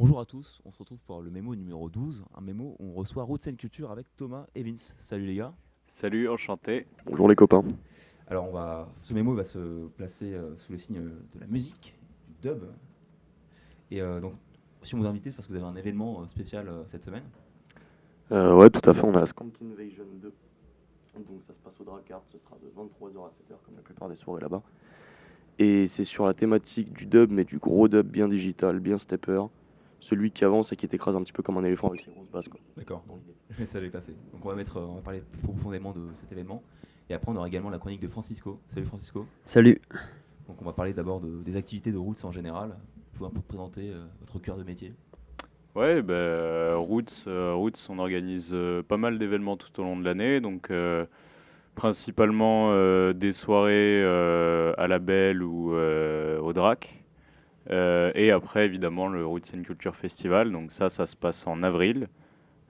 Bonjour à tous, on se retrouve pour le mémo numéro 12, un mémo où on reçoit Route Scène Culture avec Thomas et Vince. Salut les gars. Salut, enchanté. Bonjour les copains. Alors on va, ce mémo va se placer euh, sous le signe de la musique, du dub. Et euh, donc, si on vous invite, c'est parce que vous avez un événement euh, spécial euh, cette semaine. Euh, ouais, tout à fait, on a la Skank Invasion 2. Donc ça se passe au Dracard, ce sera de 23h à 7h comme la plupart des soirées là-bas. Et c'est sur la thématique du dub, mais du gros dub bien digital, bien stepper. Celui qui avance et qui t'écrase un petit peu comme un éléphant avec ses grosses basses. Quoi. D'accord, ça vais passer. Donc on va, mettre, on va parler plus profondément de cet événement. Et après on aura également la chronique de Francisco. Salut Francisco. Salut. Donc on va parler d'abord de- des activités de Roots en général. Vous pouvez un peu présenter euh, votre cœur de métier. Ouais, ben, euh, Roots, euh, Roots, on organise euh, pas mal d'événements tout au long de l'année, donc euh, principalement euh, des soirées euh, à la Belle ou euh, au Drac. Euh, et après, évidemment, le Roots and Culture Festival, donc ça, ça se passe en avril.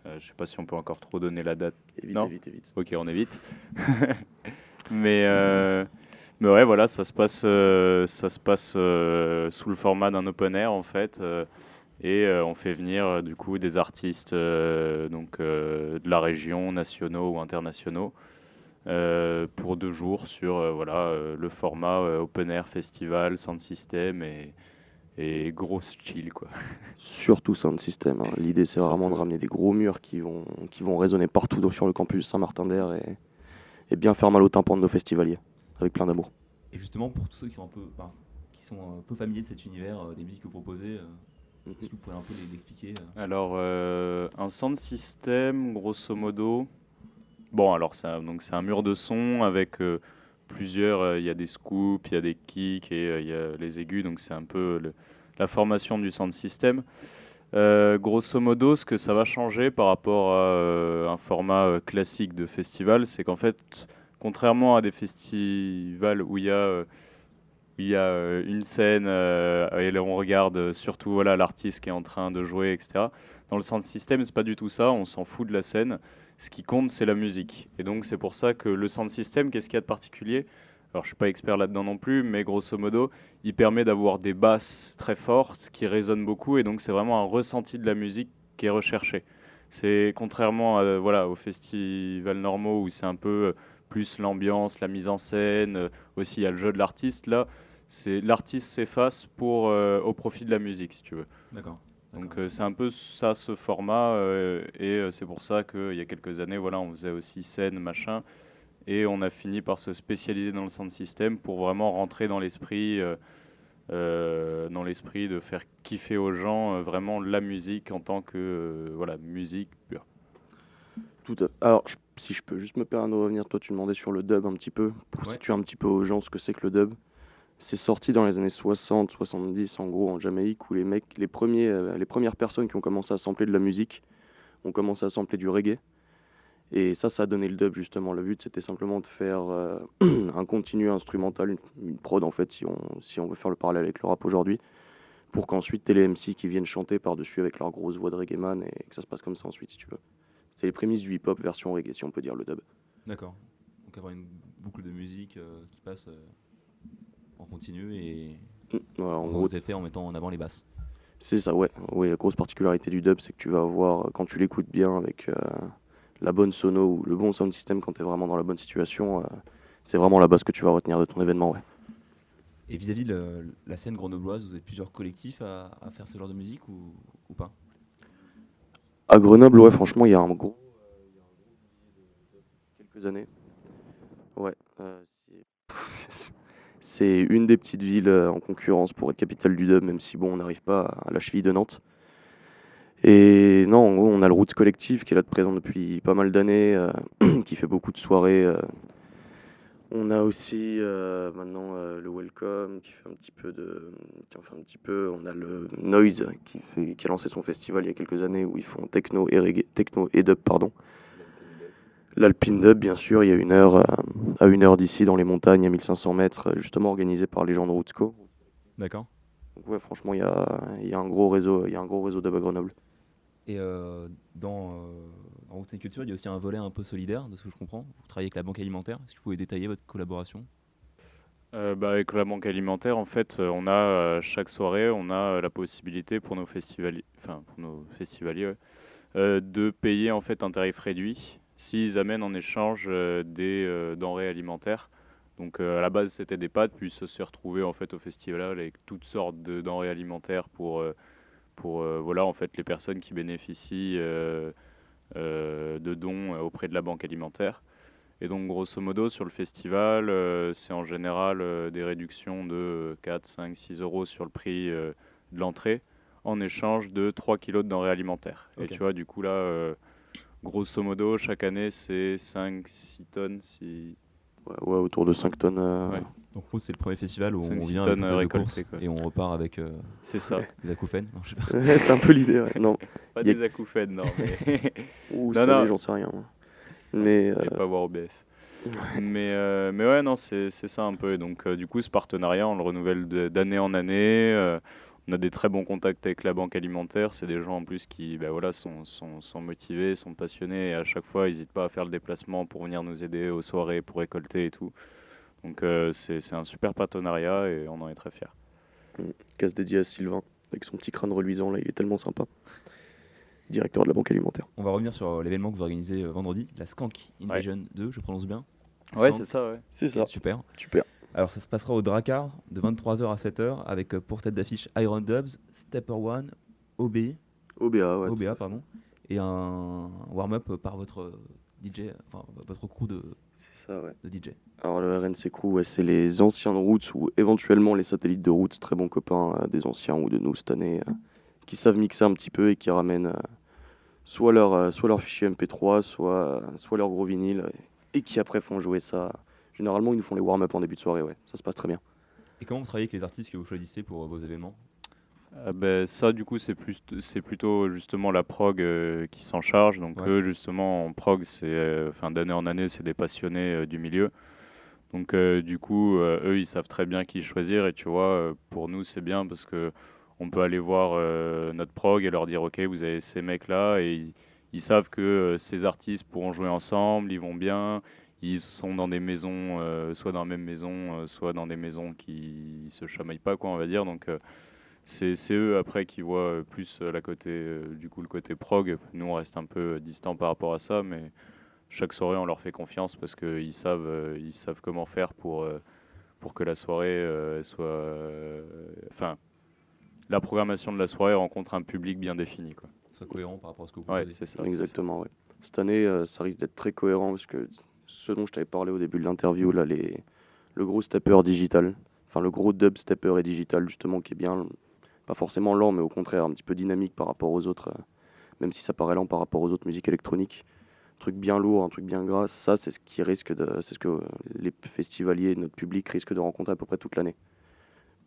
Euh, je sais pas si on peut encore trop donner la date. Évite, Non. évite, évite. Ok, on évite. mais, euh, mais ouais, voilà, ça se passe, euh, ça se passe euh, sous le format d'un open air en fait. euh, et on fait venir du coup des artistes donc, de la région, nationaux ou internationaux, pour deux jours sur voilà, le format open air festival, sound system et, et grosse chill quoi. Surtout Sound System. hein. L'idée c'est vraiment de ramener des gros murs qui vont, qui vont résonner partout dans- sur le campus Saint-Martin-d'Air et, et bien faire mal au tympan de nos festivaliers. Avec plein d'amour. Et justement, pour tous ceux qui sont un peu, qui sont un peu familiers de cet univers, euh, des musiques que vous proposez, euh, Mhm. est-ce que vous pouvez un peu les- l'expliquer euh Alors, euh, un sound system, grosso modo. Bon, alors, c'est un, donc c'est un mur de son avec euh, plusieurs. euh, Il y a des scoops, il y a des kicks et euh, il y a les aigus. Donc, c'est un peu la formation du sound system. Euh, grosso modo, ce que ça va changer par rapport à euh, un format classique de festival, c'est qu'en fait, contrairement à des festivals où il y a il y a une scène et on regarde surtout voilà l'artiste qui est en train de jouer, etc. Dans le sound system, c'est pas du tout ça. On s'en fout de la scène. Ce qui compte, c'est la musique. Et donc c'est pour ça que le sound system, qu'est-ce qu'il y a de particulier? Alors je suis pas expert là-dedans non plus, mais grosso modo, il permet d'avoir des basses très fortes qui résonnent beaucoup, et donc c'est vraiment un ressenti de la musique qui est recherché. C'est contrairement à, voilà aux festivals normaux où c'est un peu euh, plus l'ambiance, la mise en scène, euh, aussi il y a le jeu de l'artiste. Là, c'est l'artiste s'efface pour euh, au profit de la musique, si tu veux. D'accord. Donc euh, c'est un peu ça ce format euh, et euh, c'est pour ça qu'il y a quelques années, voilà, on faisait aussi scène, machin, et on a fini par se spécialiser dans le sound system pour vraiment rentrer dans l'esprit, euh, euh, dans l'esprit de faire kiffer aux gens euh, vraiment la musique en tant que euh, voilà musique pure. Tout à- Alors, je- si je peux juste me permettre de revenir, toi tu demandais sur le dub un petit peu, pour Ouais. situer un petit peu aux gens ce que c'est que le dub. C'est sorti dans les années 60, 70 en gros en Jamaïque où les mecs, les, premiers, euh, les premières personnes qui ont commencé à sampler de la musique ont commencé à sampler du reggae. Et ça, ça a donné le dub justement. Le but c'était simplement de faire euh, un continu instrumental, une, prod en fait, si on, si on veut faire le parallèle avec le rap aujourd'hui, pour qu'ensuite t'aies les MC qui viennent chanter par-dessus avec leur grosse voix de reggae man et que ça se passe comme ça ensuite si tu veux. C'est les prémices du hip-hop version reggae, si on peut dire le dub. D'accord. Donc avoir une boucle de musique euh, qui passe en continu et Voilà, en gros, effets en mettant en avant les basses? c'est ça, ouais. ouais. La grosse particularité du dub, c'est que tu vas avoir, quand tu l'écoutes bien avec euh, la bonne sono ou le bon sound system, quand tu es vraiment dans la bonne situation, euh, c'est vraiment la base que tu vas retenir de ton événement, ouais. Et vis-à-vis de la scène grenobloise, vous avez plusieurs collectifs à, à faire ce genre de musique ou, ou pas? À Grenoble, ouais, franchement, il y a un gros. euh, quelques années. Ouais. euh, c'est- une des petites villes euh, en concurrence pour être capitale du dub, même si bon, on n'arrive pas à la cheville de Nantes. Et non, on a le Roots Collectif qui est là de présent depuis pas mal d'années, euh, qui fait beaucoup de soirées. euh. On a aussi maintenant le Welcome qui fait un petit peu de. qui en un petit peu. On a le Noise qui, fait, qui a lancé son festival il y a quelques années où ils font techno et, techno et dub. L'Alpine Dub, bien sûr, il y a une heure, à une heure d'ici dans les montagnes à 1500 mètres, euh, justement organisé par les gens de Rootsco. D'accord. Donc ouais, franchement, il y a, il y a un gros réseau, il y a un gros réseau Grenoble. Et euh, dans, euh, dans Culture, il y a aussi un volet un peu solidaire, de ce que je comprends. Vous travaillez avec la Banque Alimentaire. Est-ce que vous pouvez détailler votre collaboration? Euh, bah, avec la banque alimentaire, en fait, on a euh, chaque soirée, on a euh, la possibilité pour nos festivaliers, enfin pour nos festivaliers, ouais, euh, de payer en fait un tarif réduit s'ils amènent en échange euh, des euh, denrées alimentaires. Donc euh, à la base c'était des pâtes, puis ça s'est retrouvé en fait au festival avec toutes sortes de denrées alimentaires pour pour voilà en fait les personnes qui bénéficient de dons auprès de la banque alimentaire. Et donc, grosso modo, sur le festival, euh, c'est en général euh, des réductions de 4, 5, 6 euros sur le prix euh, de l'entrée en échange de 3 kilos de denrées alimentaires. Et tu vois, du coup, là, grosso modo, chaque année, c'est 5, 6 tonnes. Si... Ouais, ouais, autour de 5 tonnes. euh, Ouais. Donc c'est le premier festival où Cinq, on vient avec de course quoi. et on repart avec euh, C'est ça. des acouphènes. C'est un peu l'idée, ouais. Non, Pas a- des acouphènes, non, mais Ouh, Non, j'en sais rien. moi. Mais euh, pas voir au BF. Mais, euh, mais ouais, non, c'est c'est ça un peu. Et donc, euh, du coup, ce partenariat, on le renouvelle d'année en année. Euh, on a des très bons contacts avec la banque alimentaire. C'est des gens en plus qui ben voilà, sont, sont, sont motivés, sont passionnés. Et à chaque fois, ils n'hésitent pas à faire le déplacement pour venir nous aider aux soirées, pour récolter et tout. Donc, euh, c'est un super partenariat et on en est très fiers. casse dédié à Sylvain, avec son petit crâne reluisant, là, il est tellement sympa. Directeur de la banque alimentaire. On va revenir sur euh, l'événement que vous organisez euh, vendredi, la Skank Ouais. Invasion 2, je prononce bien Ouais, Skank, c'est ça, ouais. C'est ça, Super. super. Alors ça se passera au Dracar de 23h à 7h avec euh, pour tête d'affiche Iron Dubs, Stepper One, OB, OBA, ouais. OBA pardon, et un warm-up par votre euh, DJ, enfin votre crew de, C'est ça, ouais. de DJ. Alors le RNC Crew, ouais, c'est les anciens de Roots ou éventuellement les satellites de Roots, très bons copains euh, des anciens ou de nous cette année, euh, qui savent mixer un petit peu et qui ramènent soit leur, soit leur fichier MP3, soit, soit leur gros vinyle, et qui après font jouer ça. Généralement, ils nous font les warm-up en début de soirée, ouais, ça se passe très bien. Et comment vous travaillez avec les artistes que vous choisissez pour euh, vos événements Ah ben, ça, du coup, c'est plus, c'est plutôt justement la prog euh, qui s'en charge. Donc, Ouais. eux, justement, en prog, c'est, euh, enfin, d'année en année, c'est des passionnés euh, du milieu. Donc, euh, du coup, euh, eux, ils savent très bien qui choisir. Et tu vois, euh, pour nous, c'est bien parce que on peut aller voir euh, notre prog et leur dire, OK, vous avez ces mecs-là. Et ils, ils savent que euh, ces artistes pourront jouer ensemble, ils vont bien. Ils sont dans des maisons, euh, soit dans la même maison, euh, soit dans des maisons qui se chamaillent pas, quoi, on va dire. Donc, euh, c'est eux après qui voient plus la côté, euh, du coup, le côté prog. Nous, on reste un peu distant par rapport à ça, mais chaque soirée, on leur fait confiance parce qu'ils savent, euh, ils savent comment faire pour, euh, pour que la soirée euh, soit. euh, Enfin, la programmation de la soirée rencontre un public bien défini. Quoi. Soit cohérent par rapport à ce que vous Ouais, proposez. c'est ça. ça. Exactement, ouais. Cette année, euh, ça risque d'être très cohérent parce que ce dont je t'avais parlé au début de l'interview, là, le gros stepper digital, enfin le gros dub stepper et digital, justement, qui est bien, pas forcément lent, mais au contraire un petit peu dynamique par rapport aux autres, euh, même si ça paraît lent par rapport aux autres musiques électroniques. Un truc bien lourd, un truc bien gras, ça, c'est ce qui risque c'est ce que euh, les festivaliers, notre public risquent de rencontrer à peu près toute l'année.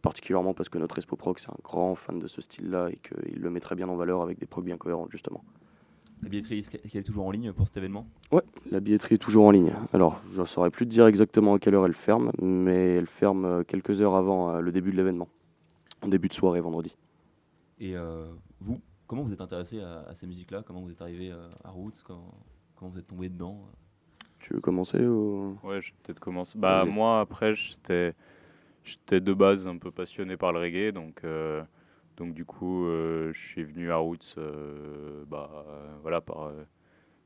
Particulièrement parce que notre Espo Proc, c'est un grand fan de ce style-là et qu'il le met très bien en valeur avec des procs bien cohérentes, justement. La billetterie, est-ce qu'elle est toujours en ligne pour cet événement? La billetterie est toujours en ligne. Alors, je ne saurais plus te dire exactement à quelle heure elle ferme, mais elle ferme euh, quelques heures avant euh, le début de l'événement. En début de soirée, vendredi. Et euh, vous, comment vous êtes intéressé à, à ces musiques-là? Comment vous êtes arrivé à Roots? Comment, comment vous êtes tombé dedans? Tu veux commencer ou... Ouais, je vais peut-être commencer. Bah, moi, après, j'étais, j'étais de base un peu passionné par le reggae, donc, euh, donc du coup, euh, je suis venu à Roots, euh, bah, euh, voilà, par,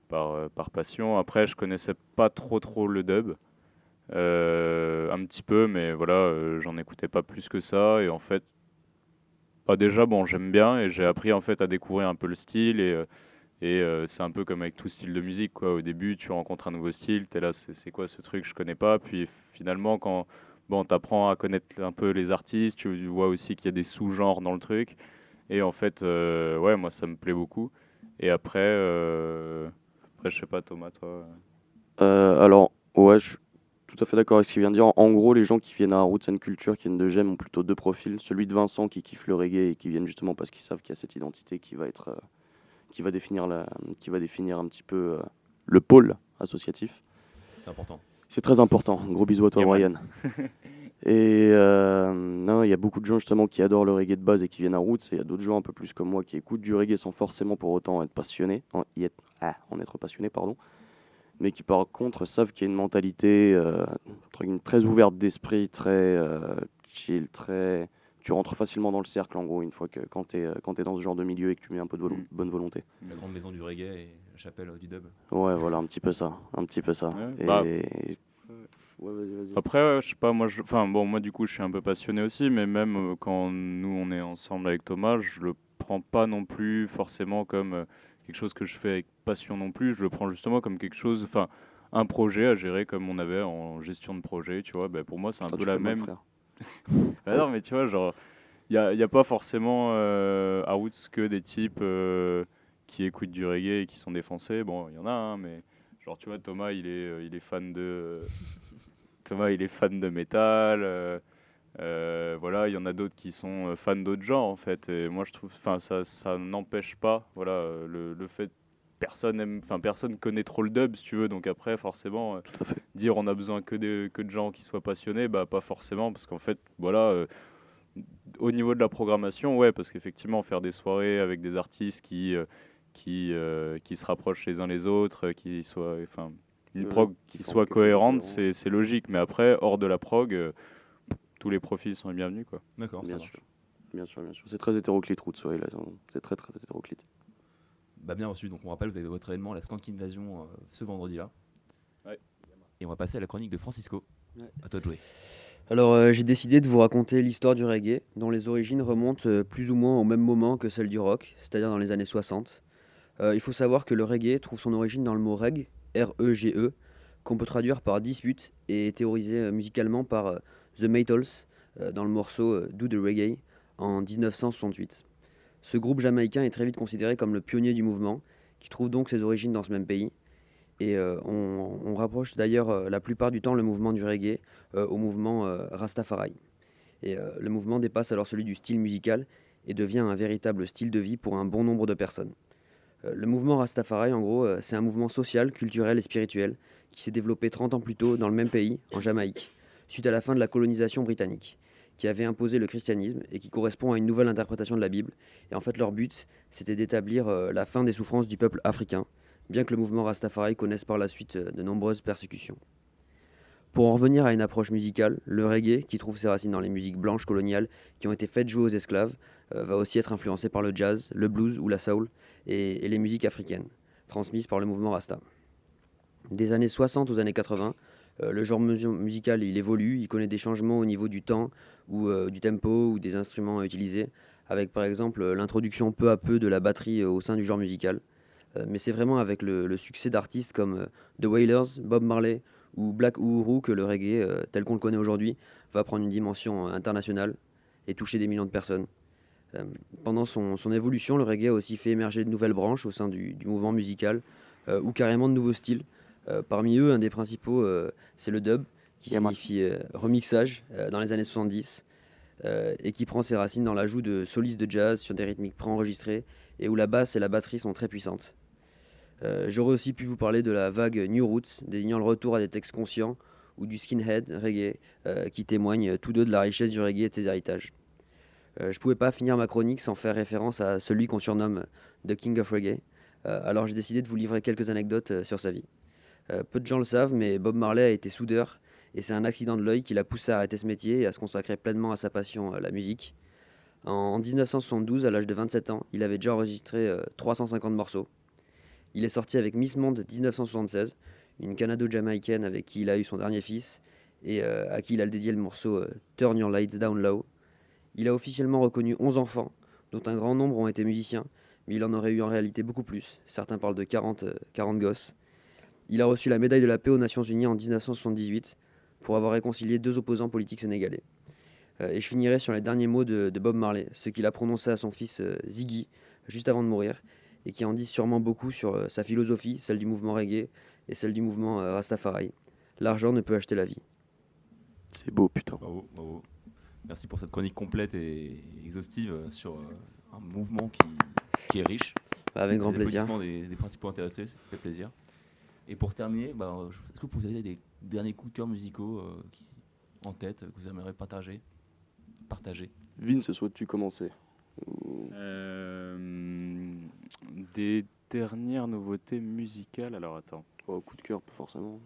par, par passion. Après, je connaissais pas trop trop le dub, un petit peu, mais voilà, j'en écoutais pas plus que ça, et en fait, bah, déjà, bon, j'aime bien, et j'ai appris en fait à découvrir un peu le style, et et c'est un peu comme avec tout style de musique, quoi. Au début, tu rencontres un nouveau style, t'es là, c'est quoi ce truc, je connais pas. Puis finalement, quand bon, t'apprends à connaître un peu les artistes, tu vois aussi qu'il y a des sous-genres dans le truc. Et en fait, euh, ouais, moi, ça me plaît beaucoup. Et après, euh, après, je sais pas, Thomas, toi. Euh, alors, ouais, je suis tout à fait d'accord avec ce qu'il vient de dire. En gros, les gens qui viennent à Roots and Culture, qui viennent de GEM, ont plutôt deux profils. Celui de Vincent qui kiffe le reggae et qui viennent justement parce qu'ils savent qu'il y a cette identité qui va être, euh, qui va définir la, qui va définir un petit peu euh, le pôle associatif. C'est important. C'est très important. Un gros bisou à toi, Yeah, Brian. Et euh, non, il y a beaucoup de gens justement qui adorent le reggae de base et qui viennent à Roots. Et il y a d'autres gens un peu plus comme moi qui écoutent du reggae sans forcément pour autant être passionnés, en, y être, ah, en être passionné, pardon. mais qui par contre savent qu'il y a une mentalité euh, très ouverte d'esprit, très euh, chill, très. Tu rentres facilement dans le cercle en gros une fois que quand tu es, quand es dans ce genre de milieu et que tu mets un peu de volo- Mm. bonne volonté. La grande maison du reggae et la chapelle euh, du dub. Ouais, voilà, un petit peu ça, un petit peu ça. Ouais, et... bah. Ouais. Après, ouais, je sais pas, moi, je... enfin bon, moi du coup, je suis un peu passionné aussi, mais même euh, quand nous on est ensemble avec Thomas, je le prends pas non plus forcément comme euh, quelque chose que je fais avec passion non plus. Je le prends justement comme quelque chose, enfin, un projet à gérer comme on avait en gestion de projet, tu vois. Ben, pour moi, c'est un Toi, peu la même. frère? Bah non, mais tu vois, genre, il n'y a, y a pas forcément euh, à Roots que des types euh, qui écoutent du reggae et qui sont défoncés. Bon, il y en a, hein, mais genre, tu vois, Thomas, il est, euh, il est fan de. Thomas, il est fan de métal. euh, euh, voilà, il y en a d'autres qui sont euh, fans d'autres genres, en fait. Et moi, je trouve. Enfin, ça, ça n'empêche pas, voilà, euh, le, le fait. Personne aime, enfin personne connaît trop le dub si tu veux, donc après forcément euh, dire on a besoin que de, que de gens qui soient passionnés, bah pas forcément, parce qu'en fait, voilà, euh, au niveau de la programmation, ouais, parce qu'effectivement, faire des soirées avec des artistes qui, euh, qui, euh, qui se rapprochent les uns les autres, qui soient, enfin, une prog qui soit cohérente, cohérent. c'est c'est logique, mais après, hors de la prog, euh, tous les profils sont les bienvenus, quoi. D'accord, ça Bien marche. sûr. Bien sûr, bien sûr. C'est très hétéroclite, Roots, ouais, là, c'est très très hétéroclite. Bah, bien reçu. Donc on rappelle, vous avez votre événement, la Skank Invasion, euh, ce vendredi-là. Ouais. Et on va passer à la chronique de Francisco. Ouais. À toi de jouer. Alors euh, j'ai décidé de vous raconter l'histoire du reggae, dont les origines remontent euh, plus ou moins au même moment que celle du rock, c'est-à-dire dans les années 60. Euh, il faut savoir que le reggae trouve son origine dans le mot reg, R-E-G-E, qu'on peut traduire par dispute et est théorisé euh, musicalement par euh, The Maytals euh, dans le morceau euh, Do the Reggae en 1968. Ce groupe jamaïcain est très vite considéré comme le pionnier du mouvement, qui trouve donc ses origines dans ce même pays. Et euh, on, rapproche d'ailleurs euh, la plupart du temps le mouvement du reggae euh, au mouvement Rastafari. Et le mouvement dépasse alors celui du style musical et devient un véritable style de vie pour un bon nombre de personnes. Le mouvement Rastafari, en gros, c'est un mouvement social, culturel et spirituel qui s'est développé 30 ans plus tôt dans le même pays, en Jamaïque, suite à la fin de la colonisation britannique, qui avait imposé le christianisme et qui correspond à une nouvelle interprétation de la Bible. Et en fait, leur but, c'était d'établir euh, la fin des souffrances du peuple africain, bien que le mouvement Rastafari connaisse par la suite euh, de nombreuses persécutions. Pour en revenir à une approche musicale, le reggae, qui trouve ses racines dans les musiques blanches coloniales qui ont été faites jouer aux esclaves, euh, va aussi être influencé par le jazz, le blues ou la soul et, les musiques africaines, transmises par le mouvement Rasta. Des années 60 aux années 80, euh, le genre musical il évolue, il connaît des changements au niveau du temps ou euh, du tempo ou des instruments utilisés, avec par exemple euh, l'introduction peu à peu de la batterie euh, au sein du genre musical. Euh, mais c'est vraiment avec le, succès d'artistes comme euh, The Wailers, Bob Marley ou Black Uhuru que le reggae, euh, tel qu'on le connaît aujourd'hui, va prendre une dimension euh, internationale et toucher des millions de personnes. Euh, pendant son, évolution, le reggae a aussi fait émerger de nouvelles branches au sein du, mouvement musical euh, ou carrément de nouveaux styles. Euh, parmi eux, un des principaux, euh, c'est le dub, qui Yeah, signifie euh, remixage dans les années 70 euh, et qui prend ses racines dans l'ajout de solistes de jazz sur des rythmiques préenregistrées et où la basse et la batterie sont très puissantes. J'aurais aussi pu vous parler de la vague New Roots, désignant le retour à des textes conscients, ou du skinhead reggae, qui témoignent tous deux de la richesse du reggae et de ses héritages. Euh, je pouvais pas finir ma chronique sans faire référence à celui qu'on surnomme The King of Reggae, Euh, alors j'ai décidé de vous livrer quelques anecdotes euh, sur sa vie. Euh, peu de gens le savent, mais Bob Marley a été soudeur, et c'est un accident de l'œil qui l'a poussé à arrêter ce métier et à se consacrer pleinement à sa passion, euh, la musique. En, en 1972, à l'âge de 27 ans, il avait déjà enregistré euh, 350 morceaux. Il est sorti avec Miss Monde 1976, une canado-jamaïcaine avec qui il a eu son dernier fils et euh, à qui il a dédié le morceau euh, Turn Your Lights Down Low. Il a officiellement reconnu 11 enfants, dont un grand nombre ont été musiciens, mais il en aurait eu en réalité beaucoup plus. Certains parlent de 40, euh, 40 gosses. Il a reçu la médaille de la paix aux Nations Unies en 1978 pour avoir réconcilié deux opposants politiques sénégalais. Euh, et je finirai sur les derniers mots de, de Bob Marley, ce qu'il a prononcé à son fils euh, Ziggy juste avant de mourir, et qui en dit sûrement beaucoup sur euh, sa philosophie, celle du mouvement reggae et celle du mouvement euh, Rastafari. L'argent ne peut acheter la vie. C'est beau, putain. Bravo, bravo. Merci pour cette chronique complète et exhaustive sur euh, un mouvement qui, qui est riche. Avec grand Des plaisir. Des, des principaux intéressés, ça fait plaisir. Et pour terminer, bah, est-ce que vous avez des derniers coups de cœur musicaux euh, qui- en tête que vous aimeriez partager? Partager. Vince, souhaites-tu commencer Euh, des dernières nouveautés musicales. Alors attends, Oh, coup de cœur, pas forcément.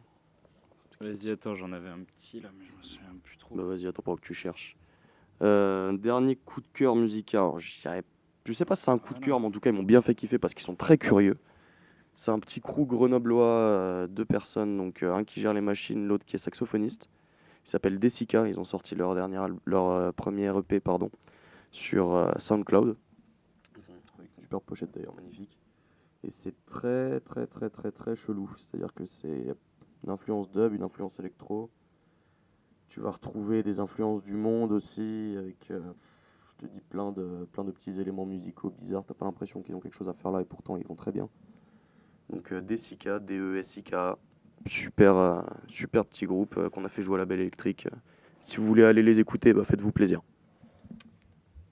Vas-y, attends, j'en avais un petit là, mais je me souviens plus trop. Bah vas-y, attends, pas que tu cherches. Euh, dernier coup de cœur musical. Alors, je sais pas si c'est un coup de cœur, mais en tout cas, ils m'ont bien fait kiffer parce qu'ils sont très curieux. C'est un petit crew grenoblois, euh, deux personnes, donc euh, un qui gère les machines, l'autre qui est saxophoniste. Ils s'appellent Desica, ils ont sorti leur, dernier al- leur euh, premier EP pardon, sur SoundCloud. Super pochette d'ailleurs, magnifique. Et c'est très très très très très chelou. C'est-à-dire que c'est une influence dub, une influence électro. Tu vas retrouver des influences du monde aussi, avec, je te dis, plein de, plein de petits éléments musicaux bizarres. T'as pas l'impression qu'ils ont quelque chose à faire là, et pourtant ils vont très bien. Donc euh, DSIK, D-E-S-I-K, super, euh, super petit groupe euh, qu'on a fait jouer à la Belle Électrique. Si vous voulez aller les écouter, bah, faites-vous plaisir.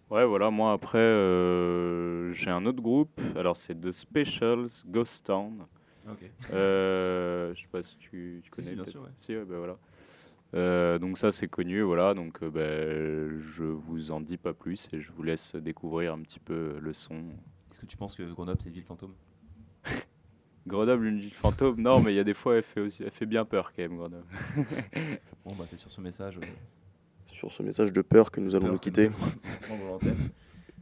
Ouais, voilà, moi après, euh, j'ai un autre groupe. Alors, c'est The Specials Ghost Town. Ok. Euh, je sais pas si tu, tu connais. si, bien sûr, ouais. Si, ouais, bah voilà. Euh, donc ça c'est connu, voilà. Donc euh, ben, je vous en dis pas plus et je vous laisse découvrir un petit peu le son. Est-ce que tu penses que Grenoble c'est une ville fantôme? Grenoble, une ville fantôme Non, mais il y a des fois elle fait aussi, elle fait bien peur quand même Grenoble. Bon bah c'est sur ce message. euh, Sur ce message de peur que nous allons peur nous quitter.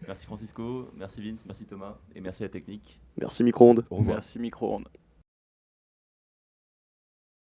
Merci Francisco, merci Vince, merci Thomas et merci à la technique. Merci micro-ondes. Au revoir. Merci micro-ondes.